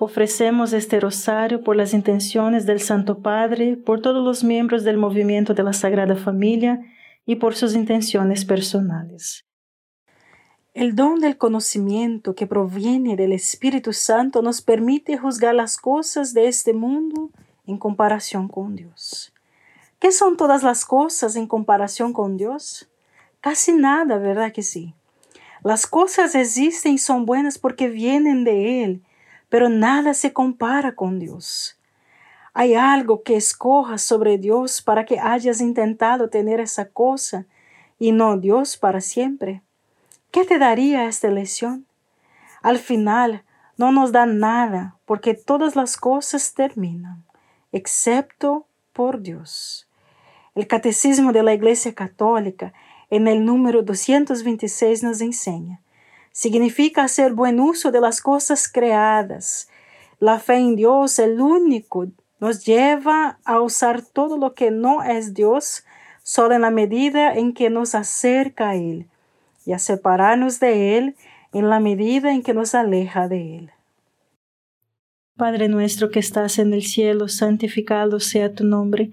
Ofrecemos este rosario por las intenciones del Santo Padre, por todos los miembros del movimiento de la Sagrada Familia y por sus intenciones personales. El don del conocimiento que proviene del Espíritu Santo nos permite juzgar las cosas de este mundo en comparación con Dios. ¿Qué son todas las cosas en comparación con Dios? Casi nada, ¿verdad que sí? Las cosas existen y son buenas porque vienen de Él pero nada se compara con Dios. ¿Hay algo que escojas sobre Dios para que hayas intentado tener esa cosa y no Dios para siempre? ¿Qué te daría esta elección? Al final, no nos da nada porque todas las cosas terminan, excepto por Dios. El Catecismo de la Iglesia Católica, en el número 226, nos enseña significa hacer buen uso de las cosas creadas. La fe en Dios, el único, nos lleva a usar todo lo que no es Dios solo en la medida en que nos acerca a Él y a separarnos de Él en la medida en que nos aleja de Él. Padre nuestro que estás en el cielo, santificado sea tu nombre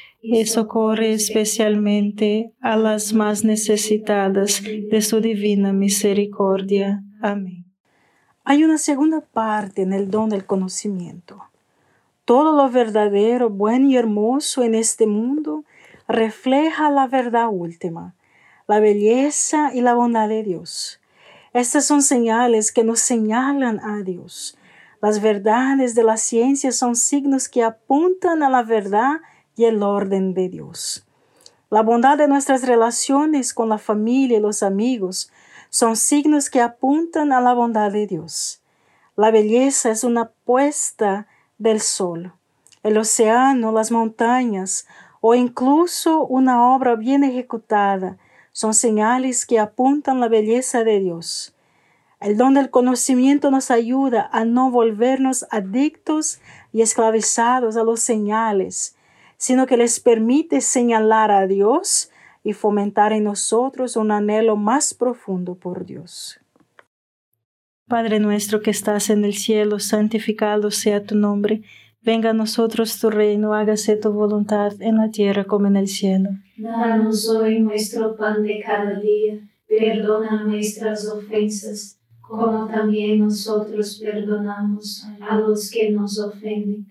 y socorre especialmente a las más necesitadas de su divina misericordia. Amén. Hay una segunda parte en el don del conocimiento. Todo lo verdadero, bueno y hermoso en este mundo refleja la verdad última, la belleza y la bondad de Dios. Estas son señales que nos señalan a Dios. Las verdades de la ciencia son signos que apuntan a la verdad y el orden de Dios. La bondad de nuestras relaciones con la familia y los amigos son signos que apuntan a la bondad de Dios. La belleza es una puesta del sol, el océano, las montañas o incluso una obra bien ejecutada son señales que apuntan la belleza de Dios. El don del conocimiento nos ayuda a no volvernos adictos y esclavizados a los señales, sino que les permite señalar a Dios y fomentar en nosotros un anhelo más profundo por Dios. Padre nuestro que estás en el cielo, santificado sea tu nombre, venga a nosotros tu reino, hágase tu voluntad en la tierra como en el cielo. Danos hoy nuestro pan de cada día, perdona nuestras ofensas, como también nosotros perdonamos a los que nos ofenden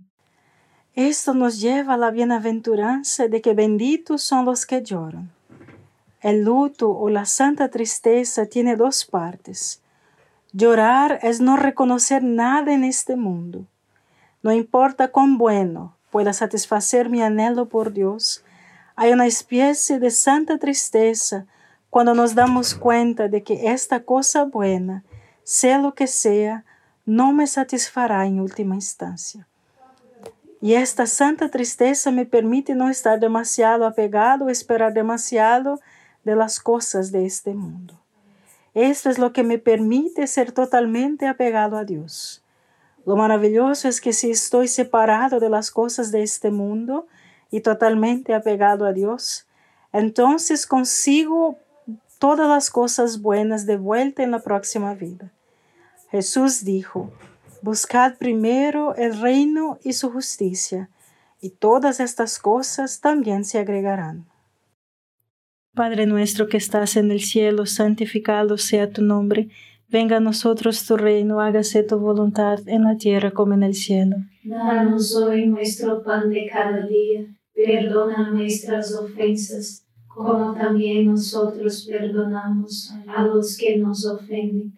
Esto nos lleva a la bienaventuranza de que benditos son los que lloran. El luto o la santa tristeza tiene dos partes. Llorar es no reconocer nada en este mundo. No importa cuán bueno pueda satisfacer mi anhelo por Dios, hay una especie de santa tristeza cuando nos damos cuenta de que esta cosa buena, sea lo que sea, no me satisfará en última instancia. Y esta santa tristeza me permite no estar demasiado apegado o esperar demasiado de las cosas de este mundo. Esto es lo que me permite ser totalmente apegado a Dios. Lo maravilloso es que si estoy separado de las cosas de este mundo y totalmente apegado a Dios, entonces consigo todas las cosas buenas de vuelta en la próxima vida. Jesús dijo, Buscad primero el reino y su justicia, y todas estas cosas también se agregarán. Padre nuestro que estás en el cielo, santificado sea tu nombre. Venga a nosotros tu reino, hágase tu voluntad en la tierra como en el cielo. Danos hoy nuestro pan de cada día, perdona nuestras ofensas como también nosotros perdonamos a los que nos ofenden,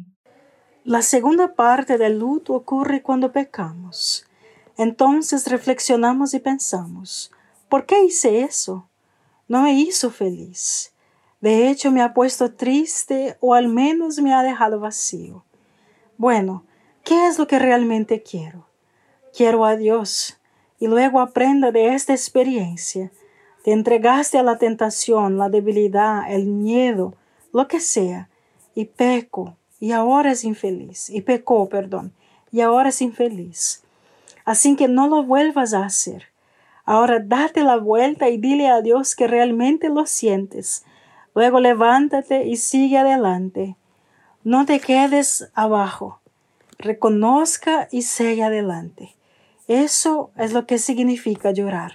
La segunda parte del luto ocurre cuando pecamos. Entonces reflexionamos y pensamos, ¿por qué hice eso? No me hizo feliz. De hecho, me ha puesto triste o al menos me ha dejado vacío. Bueno, ¿qué es lo que realmente quiero? Quiero a Dios y luego aprenda de esta experiencia. Te entregaste a la tentación, la debilidad, el miedo, lo que sea, y peco, y ahora es infeliz, y pecó, perdón, y ahora es infeliz. Así que no lo vuelvas a hacer. Ahora date la vuelta y dile a Dios que realmente lo sientes. Luego levántate y sigue adelante. No te quedes abajo. Reconozca y sigue adelante. Eso es lo que significa llorar.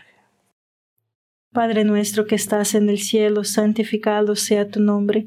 Padre nuestro que estás en el cielo, santificado sea tu nombre.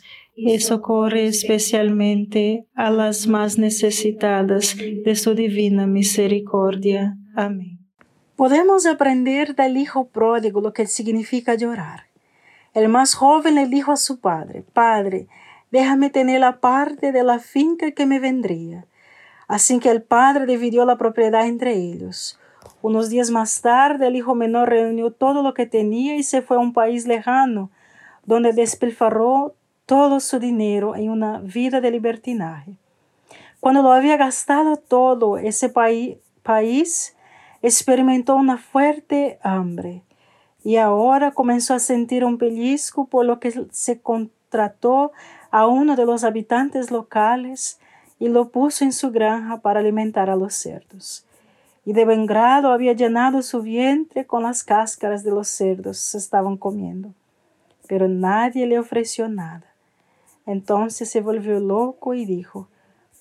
y socorre especialmente a las más necesitadas de su divina misericordia. Amén. Podemos aprender del hijo pródigo lo que significa llorar. El más joven le dijo a su padre, Padre, déjame tener la parte de la finca que me vendría. Así que el padre dividió la propiedad entre ellos. Unos días más tarde, el hijo menor reunió todo lo que tenía y se fue a un país lejano, donde despilfarró todo su dinero en una vida de libertinaje. Cuando lo había gastado todo, ese país, experimentó una fuerte hambre y ahora comenzó a sentir un pellizco por lo que se contrató a uno de los habitantes locales y lo puso en su granja para alimentar a los cerdos. Y de buen grado había llenado su vientre con las cáscaras de los cerdos se estaban comiendo. Pero nadie le ofreció nada. Entonces se volvió loco y dijo,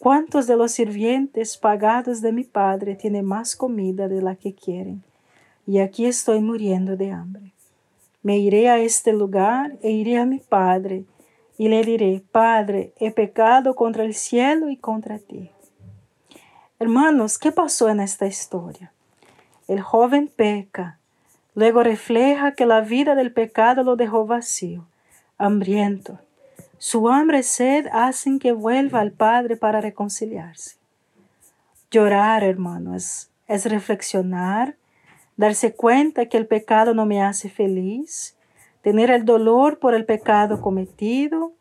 ¿Cuántos de los sirvientes pagados de mi padre tienen más comida de la que quieren? Y aquí estoy muriendo de hambre. Me iré a este lugar e iré a mi padre y le diré, Padre, he pecado contra el cielo y contra ti. Hermanos, ¿qué pasó en esta historia? El joven peca, luego refleja que la vida del pecado lo dejó vacío, hambriento. Su hambre y sed hacen que vuelva al Padre para reconciliarse. Llorar, hermanos, es reflexionar, darse cuenta que el pecado no me hace feliz, tener el dolor por el pecado cometido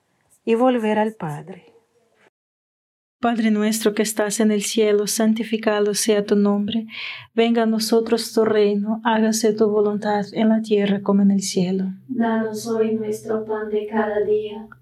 y volver al Padre. Padre nuestro que estás en el cielo, santificado sea tu nombre, venga a nosotros tu reino, hágase tu voluntad en la tierra como en el cielo. Danos hoy nuestro pan de cada día,